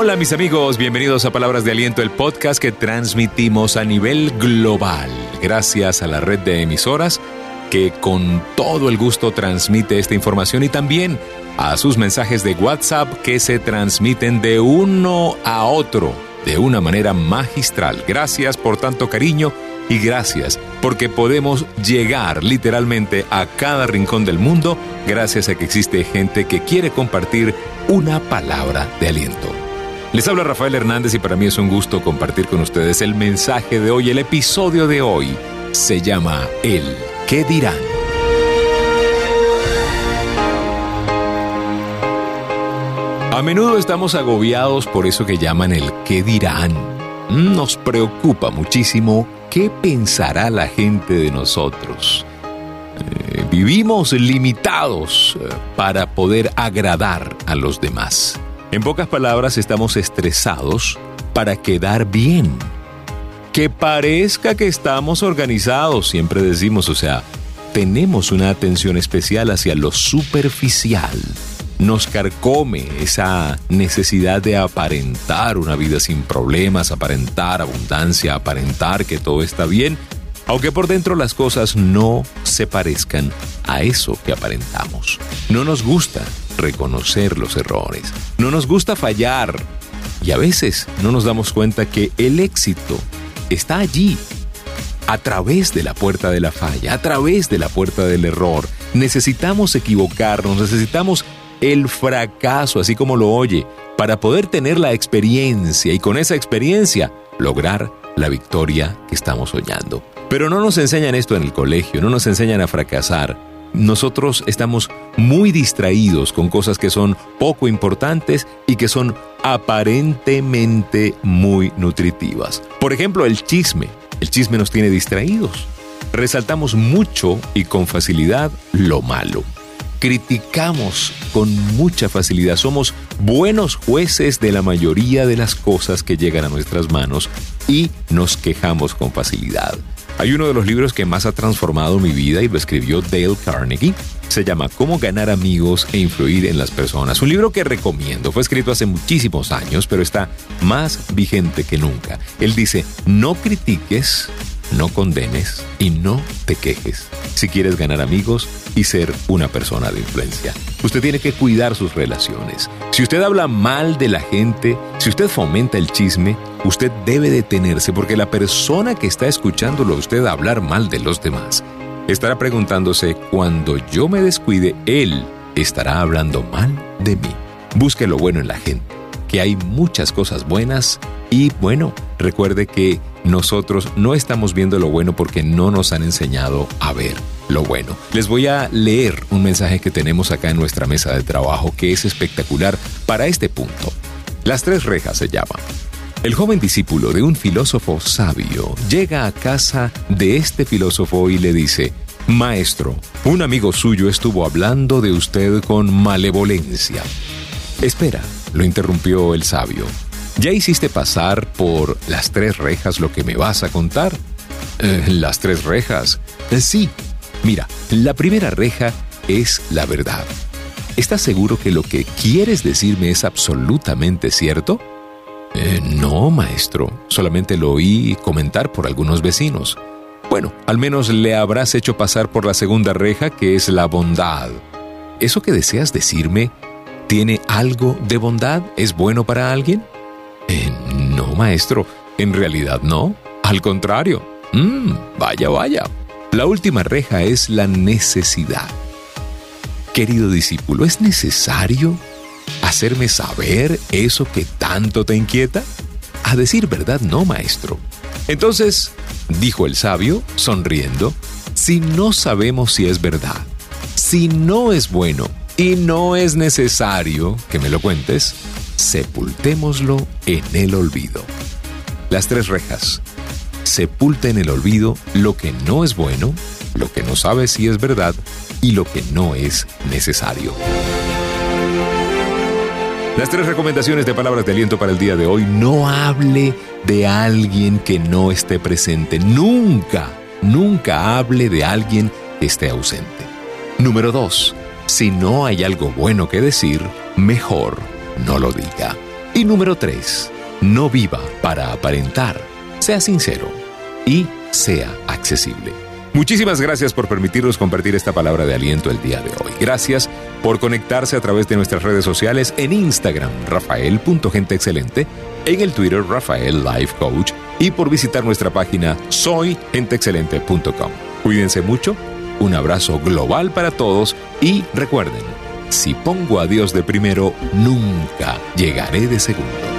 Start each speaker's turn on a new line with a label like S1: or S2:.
S1: Hola mis amigos, bienvenidos a Palabras de Aliento, el podcast que transmitimos a nivel global, gracias a la red de emisoras que con todo el gusto transmite esta información y también a sus mensajes de WhatsApp que se transmiten de uno a otro de una manera magistral. Gracias por tanto cariño y gracias porque podemos llegar literalmente a cada rincón del mundo gracias a que existe gente que quiere compartir una palabra de aliento. Les habla Rafael Hernández y para mí es un gusto compartir con ustedes el mensaje de hoy, el episodio de hoy. Se llama El ¿Qué dirán? A menudo estamos agobiados por eso que llaman el ¿qué dirán? Nos preocupa muchísimo qué pensará la gente de nosotros. Eh, vivimos limitados eh, para poder agradar a los demás. En pocas palabras, estamos estresados para quedar bien. Que parezca que estamos organizados, siempre decimos, o sea, tenemos una atención especial hacia lo superficial. Nos carcome esa necesidad de aparentar una vida sin problemas, aparentar abundancia, aparentar que todo está bien, aunque por dentro las cosas no se parezcan a eso que aparentamos. No nos gusta reconocer los errores. No nos gusta fallar. Y a veces no nos damos cuenta que el éxito está allí, a través de la puerta de la falla, a través de la puerta del error. Necesitamos equivocarnos, necesitamos el fracaso, así como lo oye, para poder tener la experiencia y con esa experiencia lograr la victoria que estamos soñando. Pero no nos enseñan esto en el colegio, no nos enseñan a fracasar, nosotros estamos muy distraídos con cosas que son poco importantes y que son aparentemente muy nutritivas. Por ejemplo, el chisme. El chisme nos tiene distraídos. Resaltamos mucho y con facilidad lo malo. Criticamos con mucha facilidad. Somos buenos jueces de la mayoría de las cosas que llegan a nuestras manos y nos quejamos con facilidad. Hay uno de los libros que más ha transformado mi vida y lo escribió Dale Carnegie. Se llama Cómo ganar amigos e influir en las personas. Un libro que recomiendo. Fue escrito hace muchísimos años, pero está más vigente que nunca. Él dice, no critiques, no condenes y no te quejes si quieres ganar amigos y ser una persona de influencia. Usted tiene que cuidar sus relaciones. Si usted habla mal de la gente, si usted fomenta el chisme, usted debe detenerse porque la persona que está escuchándolo a usted hablar mal de los demás estará preguntándose, cuando yo me descuide, él estará hablando mal de mí. Busque lo bueno en la gente, que hay muchas cosas buenas y bueno, recuerde que nosotros no estamos viendo lo bueno porque no nos han enseñado a ver lo bueno. Les voy a leer un mensaje que tenemos acá en nuestra mesa de trabajo que es espectacular para este punto. Las tres rejas se llama. El joven discípulo de un filósofo sabio llega a casa de este filósofo y le dice, Maestro, un amigo suyo estuvo hablando de usted con malevolencia. Espera, lo interrumpió el sabio. ¿Ya hiciste pasar por las tres rejas lo que me vas a contar? Eh, ¿Las tres rejas? Eh, sí. Mira, la primera reja es la verdad. ¿Estás seguro que lo que quieres decirme es absolutamente cierto? Eh, no, maestro, solamente lo oí comentar por algunos vecinos. Bueno, al menos le habrás hecho pasar por la segunda reja, que es la bondad. ¿Eso que deseas decirme tiene algo de bondad? ¿Es bueno para alguien? Eh, no, maestro, en realidad no. Al contrario. Mm, vaya, vaya. La última reja es la necesidad. Querido discípulo, ¿es necesario hacerme saber eso que tanto te inquieta? A decir verdad, no, maestro. Entonces, dijo el sabio, sonriendo, si no sabemos si es verdad, si no es bueno y no es necesario que me lo cuentes, sepultémoslo en el olvido. Las tres rejas. Sepulta en el olvido lo que no es bueno, lo que no sabes si es verdad y lo que no es necesario. Las tres recomendaciones de palabras de aliento para el día de hoy. No hable de alguien que no esté presente. Nunca, nunca hable de alguien que esté ausente. Número dos. Si no hay algo bueno que decir, mejor no lo diga. Y número 3. No viva para aparentar. Sea sincero y sea accesible. Muchísimas gracias por permitirnos compartir esta palabra de aliento el día de hoy. Gracias por conectarse a través de nuestras redes sociales en Instagram, rafael.genteexcelente, en el Twitter, Rafael Life Coach, y por visitar nuestra página soygenteexcelente.com. Cuídense mucho, un abrazo global para todos y recuerden, si pongo a Dios de primero, nunca llegaré de segundo.